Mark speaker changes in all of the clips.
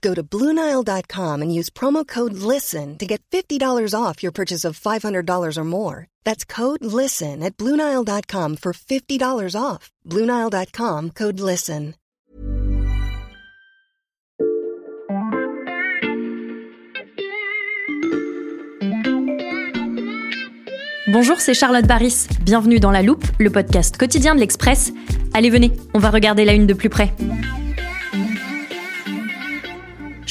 Speaker 1: Go to Bluenile.com and use promo code LISTEN to get $50 off your purchase of $500 or more. That's code LISTEN at Bluenile.com for $50 off. Bluenile.com code LISTEN.
Speaker 2: Bonjour, c'est Charlotte Baris. Bienvenue dans La Loupe, le podcast quotidien de l'Express. Allez, venez, on va regarder la une de plus près.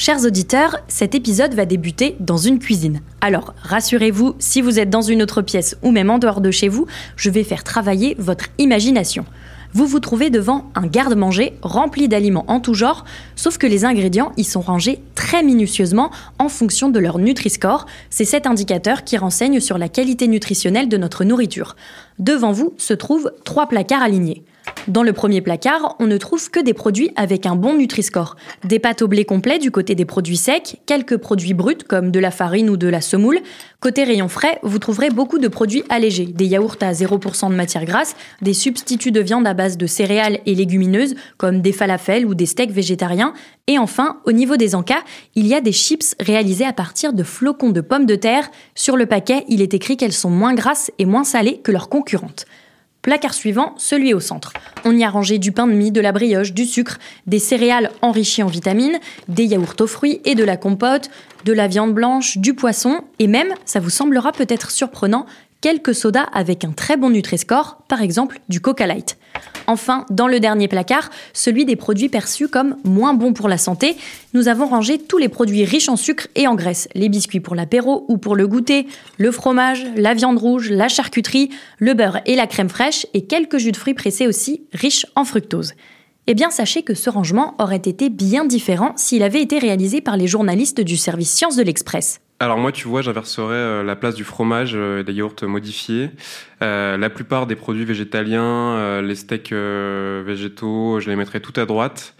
Speaker 2: Chers auditeurs, cet épisode va débuter dans une cuisine. Alors, rassurez-vous, si vous êtes dans une autre pièce ou même en dehors de chez vous, je vais faire travailler votre imagination. Vous vous trouvez devant un garde-manger rempli d'aliments en tout genre, sauf que les ingrédients y sont rangés très minutieusement en fonction de leur Nutri-Score. C'est cet indicateur qui renseigne sur la qualité nutritionnelle de notre nourriture. Devant vous se trouvent trois placards alignés. Dans le premier placard, on ne trouve que des produits avec un bon Nutri-Score. Des pâtes au blé complet du côté des produits secs, quelques produits bruts comme de la farine ou de la semoule. Côté rayon frais, vous trouverez beaucoup de produits allégés, des yaourts à 0% de matière grasse, des substituts de viande à base de céréales et légumineuses comme des falafels ou des steaks végétariens. Et enfin, au niveau des encas, il y a des chips réalisés à partir de flocons de pommes de terre. Sur le paquet, il est écrit qu'elles sont moins grasses et moins salées que leurs concurrentes. Placard suivant, celui au centre. On y a rangé du pain de mie, de la brioche, du sucre, des céréales enrichies en vitamines, des yaourts aux fruits et de la compote, de la viande blanche, du poisson et même, ça vous semblera peut-être surprenant, quelques sodas avec un très bon Nutri-Score, par exemple du Coca Light. Enfin, dans le dernier placard, celui des produits perçus comme moins bons pour la santé, nous avons rangé tous les produits riches en sucre et en graisse, les biscuits pour l'apéro ou pour le goûter, le fromage, la viande rouge, la charcuterie, le beurre et la crème fraîche et quelques jus de fruits pressés aussi riches en fructose. Eh bien, sachez que ce rangement aurait été bien différent s'il avait été réalisé par les journalistes du service Sciences de l'Express.
Speaker 3: Alors moi, tu vois, j'inverserais euh, la place du fromage euh, et des yaourts modifiés. Euh, la plupart des produits végétaliens, les steaks végétaux, je les mettrais tout à droite.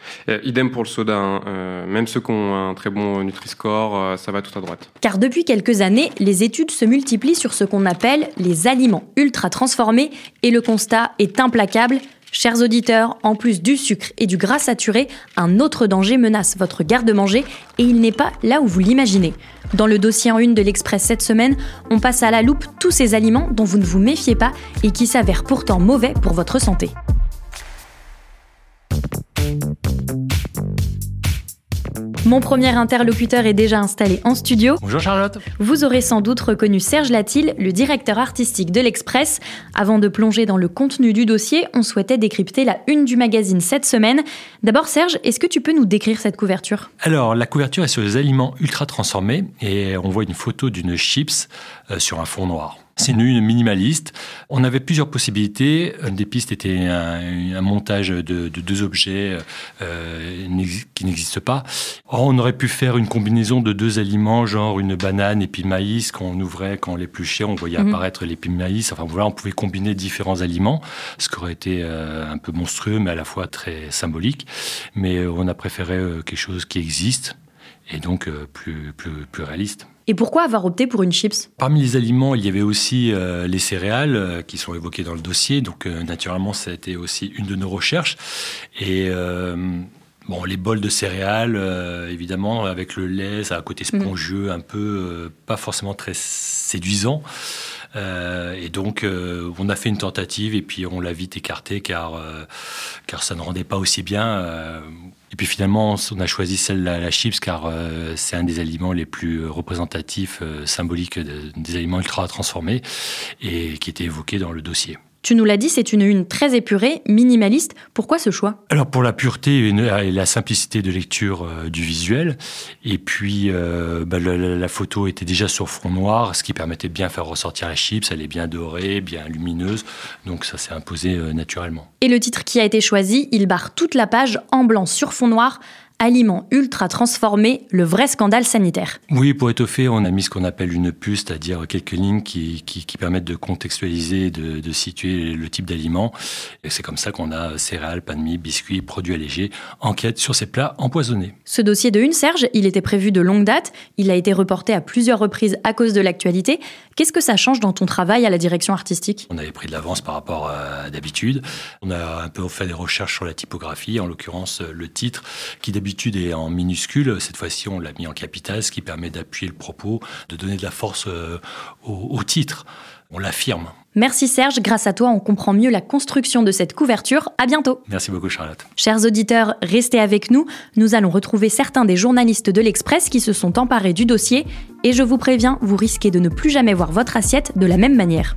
Speaker 3: idem pour le soda. Hein. même ceux qui ont un très bon Nutri-Score, ça va tout à droite.
Speaker 2: Car depuis quelques années, les études se multiplient sur ce qu'on appelle les aliments ultra transformés et le constat est implacable. Chers auditeurs, en plus du sucre et du gras saturé, un autre danger menace votre garde-manger et il n'est pas là où vous l'imaginez. Dans le dossier en une de l'Express cette semaine, on passe à la loupe tous ces aliments dont vous ne vous méfiez pas et qui s'avèrent pourtant mauvais pour votre santé. Mon premier interlocuteur est déjà installé en studio.
Speaker 4: Bonjour Charlotte.
Speaker 2: Vous aurez sans doute reconnu Serge Latil, le directeur artistique de l'Express. Avant de plonger dans le contenu du dossier, on souhaitait décrypter la une du magazine cette semaine. D'abord Serge, est-ce que tu peux nous décrire cette couverture?
Speaker 4: Alors, la couverture est sur les aliments ultra transformés et on voit une photo d'une chips euh, sur un fond noir. C'est une minimaliste. On avait plusieurs possibilités. Une des pistes était un, montage de, deux objets euh, qui n'existent pas. on aurait pu faire une combinaison de deux aliments, genre une banane et puis maïs. Quand on ouvrait, quand on l'épluchait, on voyait mhm. apparaître les de maïs. Enfin voilà, on pouvait combiner différents aliments, ce qui aurait été euh, un peu monstrueux, mais à la fois très symbolique. Mais euh, on a préféré quelque chose qui existe et donc plus, plus, plus réaliste.
Speaker 2: Et pourquoi avoir opté pour une chips?
Speaker 4: Parmi les aliments, il y avait aussi euh, les céréales euh, qui sont évoquées dans le dossier. Donc, euh, naturellement, ça a été aussi une de nos recherches. Et bon, les bols de céréales, évidemment, avec le lait, ça a un côté spongieux, un peu pas forcément très séduisant. Et donc, on a fait une tentative et puis on l'a vite écarté car, car ça ne rendait pas aussi bien. Et puis finalement, on a choisi celle la, la chips car c'est un des aliments les plus représentatifs, symboliques des aliments ultra transformés et qui était évoqué dans le dossier.
Speaker 2: Tu nous l'as dit, c'est une une très épurée, minimaliste. Pourquoi ce choix?
Speaker 4: Alors pour la pureté et la simplicité de lecture euh, du visuel, et puis euh, bah, la, photo était déjà sur fond noir, ce qui permettait de bien faire ressortir la chips. Elle est bien dorée, bien lumineuse, donc ça s'est imposé euh, naturellement.
Speaker 2: Et le titre qui a été choisi, il barre toute la page en blanc sur fond noir aliments ultra transformés, le vrai scandale sanitaire.
Speaker 4: Oui, pour étoffer, on a mis ce qu'on appelle une puce, c'est-à-dire quelques lignes qui, permettent de contextualiser, de, de situer le type d'aliment. Et c'est comme ça qu'on a céréales, pain de mie, biscuits, produits allégés, enquête sur ces plats empoisonnés.
Speaker 2: Ce dossier de une, Serge, il était prévu de longue date, il a été reporté à plusieurs reprises à cause de l'actualité. Qu'est-ce que ça change dans ton travail à la direction artistique?
Speaker 4: On avait pris de l'avance par rapport à d'habitude. On a un peu fait des recherches sur la typographie, en l'occurrence le titre, qui d'habitude d'habitude est en minuscule. Cette fois-ci, on l'a mis en capital, ce qui permet d'appuyer le propos, de donner de la force euh, au, titre. On l'affirme.
Speaker 2: Merci Serge, grâce à toi on comprend mieux la construction de cette couverture. À bientôt.
Speaker 4: Merci beaucoup Charlotte.
Speaker 2: Chers auditeurs, restez avec nous. Nous allons retrouver certains des journalistes de l'Express qui se sont emparés du dossier et je vous préviens, vous risquez de ne plus jamais voir votre assiette de la même manière.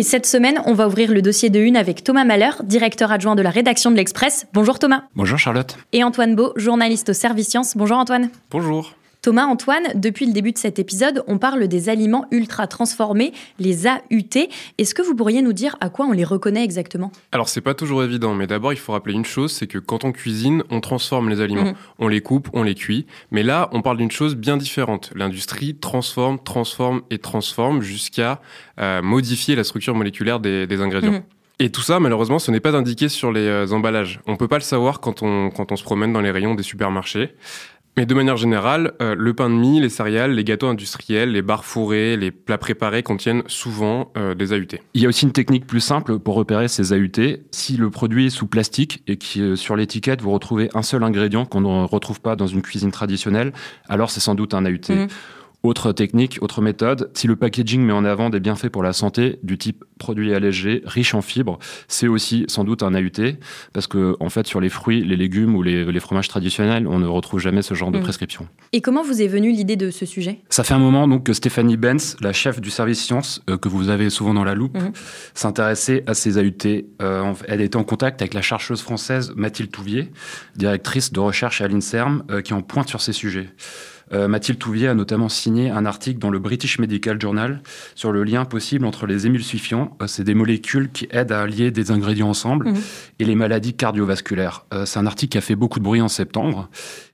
Speaker 2: Et cette semaine, on va ouvrir le dossier de une avec Thomas Malheur, directeur adjoint de la rédaction de l'Express. Bonjour Thomas.
Speaker 3: Bonjour Charlotte.
Speaker 2: Et Antoine Beau, journaliste au service sciences. Bonjour Antoine.
Speaker 3: Bonjour.
Speaker 2: Thomas, Antoine, depuis le début de cet épisode, on parle des aliments ultra transformés, les AUT. Est-ce que vous pourriez nous dire à quoi on les reconnaît exactement?
Speaker 3: Alors c'est pas toujours évident, mais d'abord il faut rappeler une chose, c'est que quand on cuisine, on transforme les aliments. Mhm. On les coupe, on les cuit. Mais là, on parle d'une chose bien différente. L'industrie transforme, transforme et transforme jusqu'à euh, modifier la structure moléculaire des, ingrédients. Mhm. Et tout ça, malheureusement, ce n'est pas indiqué sur les euh, emballages. On peut pas le savoir quand on, quand on se promène dans les rayons des supermarchés. Mais de manière générale, euh, le pain de mie, les céréales, les gâteaux industriels, les barres fourrées, les plats préparés contiennent souvent euh, des AUT.
Speaker 5: Il y a aussi une technique plus simple pour repérer ces AUT. Si le produit est sous plastique et que euh, sur l'étiquette vous retrouvez un seul ingrédient qu'on ne retrouve pas dans une cuisine traditionnelle, alors c'est sans doute un AUT. Mmh. Autre technique, autre méthode, si le packaging met en avant des bienfaits pour la santé du type produit allégé, riche en fibres, c'est aussi sans doute un AUT, parce que en fait sur les fruits, les légumes ou les, fromages traditionnels, on ne retrouve jamais ce genre de mm. prescription.
Speaker 2: Et comment vous est venue l'idée de ce sujet?
Speaker 5: Ça fait un moment donc que Stéphanie Benz, la chef du service sciences, euh, que vous avez souvent dans la loupe, mm. s'intéressait à ces AUT. Euh, elle était en contact avec la chercheuse française Mathilde Touvier, directrice de recherche à l'INSERM, euh, qui en pointe sur ces sujets. Euh, Mathilde Touvier a notamment signé un article dans le British Medical Journal sur le lien possible entre les émulsifiants, euh, c'est des molécules qui aident à lier des ingrédients ensemble, mhm. et les maladies cardiovasculaires. Euh, c'est un article qui a fait beaucoup de bruit en septembre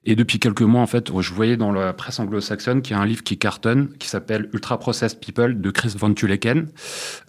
Speaker 5: et depuis quelques mois, en fait, je voyais dans la presse anglo-saxonne qu'il y a un livre qui cartonne, qui s'appelle Ultra Processed People de Chris Van Tuleken.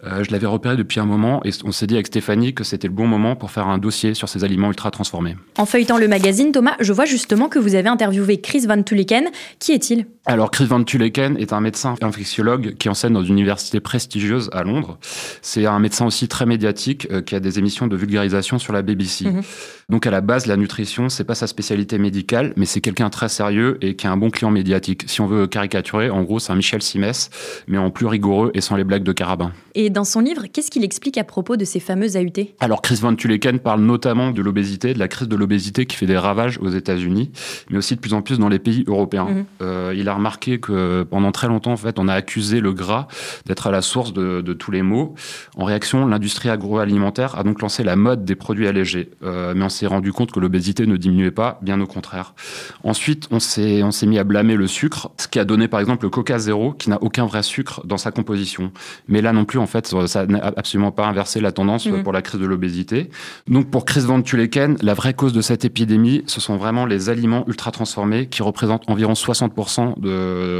Speaker 5: Euh, je l'avais repéré depuis un moment et on s'est dit avec Stéphanie que c'était le bon moment pour faire un dossier sur ces aliments ultra transformés.
Speaker 2: En feuilletant le magazine, Thomas, je vois justement que vous avez interviewé Chris Van Tuleken. Qui est-il?
Speaker 5: Alors, Chris Van Tuleken est un médecin infectiologue qui enseigne dans une université prestigieuse à Londres. C'est un médecin aussi très médiatique euh, qui a des émissions de vulgarisation sur la BBC. Mhm. Donc, à la base, la nutrition, c'est pas sa spécialité médicale, mais c'est quelqu'un très sérieux et qui a un bon client médiatique. Si on veut caricaturer, en gros, c'est un Michel Simès, mais en plus rigoureux et sans les blagues de carabin.
Speaker 2: Et dans son livre, qu'est-ce qu'il explique à propos de ces fameuses AUT
Speaker 5: Alors, Chris Van Tuleken parle notamment de l'obésité, de la crise de l'obésité qui fait des ravages aux États-Unis, mais aussi de plus en plus dans les pays européens. Mhm. euh, il a remarqué que pendant très longtemps, en fait, on a accusé le gras d'être à la source de, tous les maux. En réaction, l'industrie agroalimentaire a donc lancé la mode des produits allégés. Euh, mais on s'est rendu compte que l'obésité ne diminuait pas, bien au contraire. Ensuite, on s'est, on s'est mis à blâmer le sucre, ce qui a donné par exemple le Coca Zéro, qui n'a aucun vrai sucre dans sa composition. Mais là non plus, en fait, ça n'a absolument pas inversé la tendance mmh. pour la crise de l'obésité. Donc pour Chris Van Tuleken, la vraie cause de cette épidémie, ce sont vraiment les aliments ultra transformés qui représentent environ 60% de,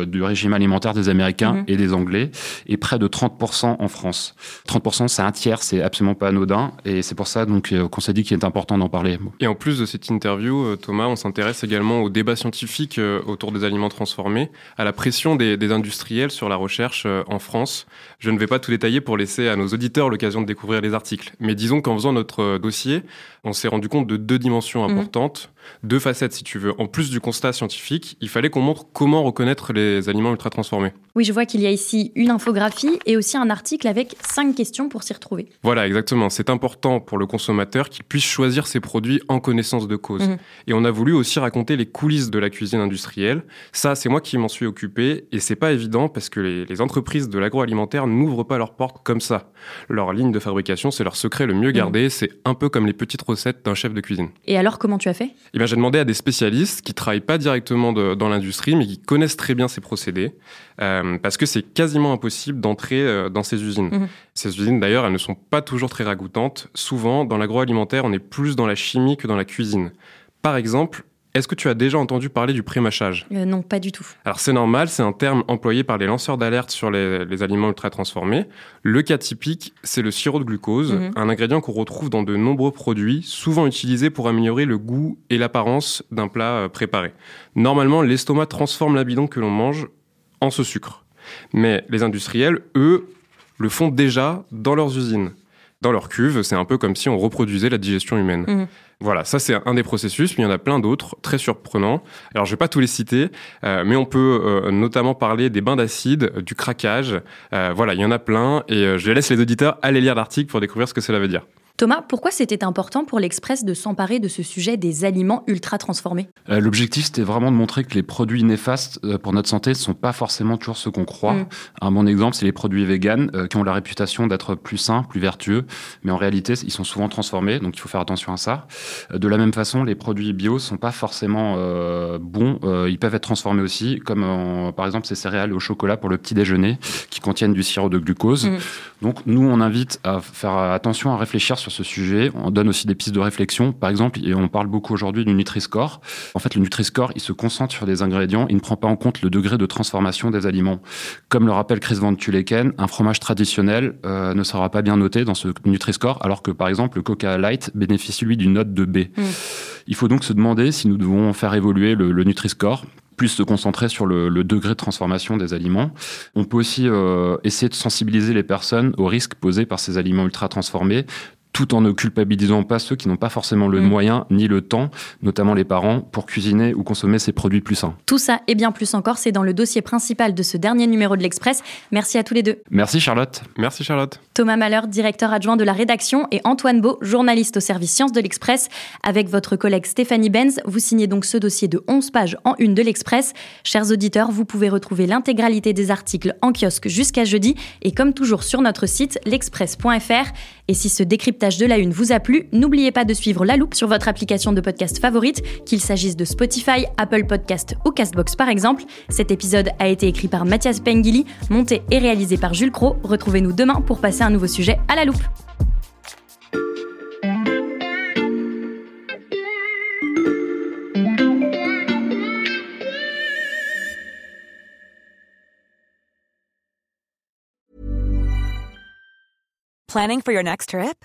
Speaker 5: du régime alimentaire des Américains mhm. et des Anglais et près de 30% en France. 30%, c'est un tiers, c'est absolument pas anodin et c'est pour ça donc euh, qu'on s'est dit qu'il est important d'en parler.
Speaker 3: Et en plus de cette interview, euh, Thomas, on s'intéresse également au débat scientifique euh, autour des aliments transformés, à la pression des, des industriels sur la recherche en France. Je ne vais pas tout détailler pour laisser à nos auditeurs l'occasion de découvrir les articles, mais disons qu'en faisant notre dossier, on s'est rendu compte de deux dimensions mhm. importantes deux facettes, si tu veux. En plus du constat scientifique, il fallait qu'on montre comment reconnaître les aliments ultra transformés.
Speaker 2: Oui, je vois qu'il y a ici une infographie et aussi un article avec cinq questions pour s'y retrouver.
Speaker 3: Voilà, exactement. C'est important pour le consommateur qu'il puisse choisir ses produits en connaissance de cause. Mhm. Et on a voulu aussi raconter les coulisses de la cuisine industrielle. Ça, c'est moi qui m'en suis occupé et c'est pas évident parce que les, les entreprises de l'agroalimentaire n'ouvrent pas leurs portes comme ça. Leur ligne de fabrication, c'est leur secret le mieux mhm. gardé. C'est un peu comme les petites recettes d'un chef de cuisine.
Speaker 2: Et alors, comment tu as fait?
Speaker 3: Eh j'ai demandé à des spécialistes qui travaillent pas directement dans l'industrie, mais qui connaissent très bien ces procédés, euh, parce que c'est quasiment impossible d'entrer euh, dans ces usines. Mhm. Ces usines, d'ailleurs, elles ne sont pas toujours très ragoûtantes. Souvent, dans l'agroalimentaire, on est plus dans la chimie que dans la cuisine. Par exemple, est-ce que tu as déjà entendu parler du prémâchage
Speaker 2: euh, Non, pas du tout.
Speaker 3: Alors c'est normal, c'est un terme employé par les lanceurs d'alerte sur les, aliments ultra transformés. Le cas typique, c'est le sirop de glucose, mhm. un ingrédient qu'on retrouve dans de nombreux produits, souvent utilisé pour améliorer le goût et l'apparence d'un plat euh, préparé. Normalement, l'estomac transforme l'amidon que l'on mange en ce sucre. Mais les industriels, eux, le font déjà dans leurs usines. Dans leurs cuves, c'est un peu comme si on reproduisait la digestion humaine. Mhm. Voilà, ça c'est un des processus, mais il y en a plein d'autres très surprenants. Alors je vais pas tous les citer, euh, mais on peut euh, notamment parler des bains d'acide, du craquage. Euh, voilà, il y en a plein, et je laisse les auditeurs aller lire l'article pour découvrir ce que cela veut dire.
Speaker 2: Thomas, pourquoi c'était important pour l'Express de s'emparer de ce sujet des aliments ultra transformés?
Speaker 5: Euh, L'objectif, c'était vraiment de montrer que les produits néfastes euh, pour notre santé ne sont pas forcément toujours ce qu'on croit. Mm. Un bon exemple, c'est les produits véganes euh, qui ont la réputation d'être plus sains, plus vertueux, mais en réalité, ils sont souvent transformés, donc il faut faire attention à ça. De la même façon, les produits bio sont pas forcément bons, ils peuvent être transformés aussi, comme par exemple ces céréales au chocolat pour le petit déjeuner qui contiennent du sirop de glucose. Mm. Donc nous, on invite à faire attention à réfléchir sur ce sujet. On donne aussi des pistes de réflexion. Par exemple, et on parle beaucoup aujourd'hui du Nutri-Score. En fait, le Nutri-Score, il se concentre sur des ingrédients. Il ne prend pas en compte le degré de transformation des aliments. Comme le rappelle Chris Van Tuleken, un fromage traditionnel euh, ne sera pas bien noté dans ce Nutri-Score, alors que par exemple, le Coca Light bénéficie lui d'une note de B. Mm. Il faut donc se demander si nous devons faire évoluer le, le Nutri-Score plus se concentrer sur le, degré de transformation des aliments. On peut aussi euh, essayer de sensibiliser les personnes aux risques posés par ces aliments ultra transformés, tout en ne culpabilisant pas ceux qui n'ont pas forcément le mm. moyen ni le temps, notamment les parents, pour cuisiner ou consommer ces produits plus sains.
Speaker 2: Tout ça et bien plus encore, c'est dans le dossier principal de ce dernier numéro de l'Express. Merci à tous les deux.
Speaker 5: Merci Charlotte.
Speaker 3: Merci Charlotte.
Speaker 2: Thomas Malheur, directeur adjoint de la rédaction, et Antoine Beau, journaliste au service sciences de l'Express. Avec votre collègue Stéphanie Benz, vous signez donc ce dossier de 11 pages en une de l'Express. Chers auditeurs, vous pouvez retrouver l'intégralité des articles en kiosque jusqu'à jeudi et comme toujours sur notre site l'express.fr. Et si ce décryptage de la une vous a plu, n'oubliez pas de suivre La Loupe sur votre application de podcast favorite, qu'il s'agisse de Spotify, Apple Podcast ou Castbox par exemple. Cet épisode a été écrit par Mathias Pengili, monté et réalisé par Jules Cro. Retrouvez-nous demain pour passer un nouveau sujet à la loupe.
Speaker 6: Planning for your next trip?